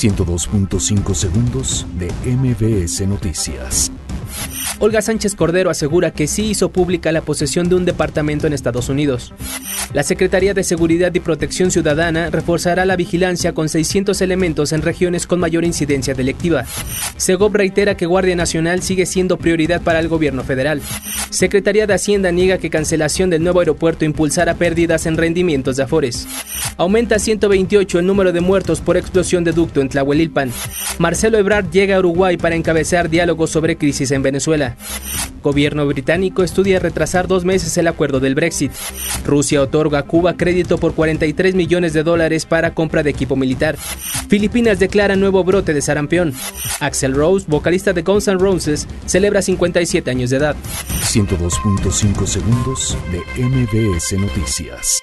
102.5 segundos de MBS Noticias. Olga Sánchez Cordero asegura que sí hizo pública la posesión de un departamento en Estados Unidos. La Secretaría de Seguridad y Protección Ciudadana reforzará la vigilancia con 600 elementos en regiones con mayor incidencia delictiva. Segov reitera que Guardia Nacional sigue siendo prioridad para el gobierno federal. Secretaría de Hacienda niega que cancelación del nuevo aeropuerto impulsará pérdidas en rendimientos de Afores. Aumenta a 128 el número de muertos por explosión de ducto en Tlahuelilpan. Marcelo Ebrard llega a Uruguay para encabezar diálogos sobre crisis en Venezuela. Gobierno británico estudia retrasar dos meses el acuerdo del Brexit. Rusia otorga a Cuba crédito por 43 millones de dólares para compra de equipo militar. Filipinas declara nuevo brote de sarampión. Axel Rose, vocalista de Guns N' Roses, celebra 57 años de edad. 102.5 segundos de MBS Noticias.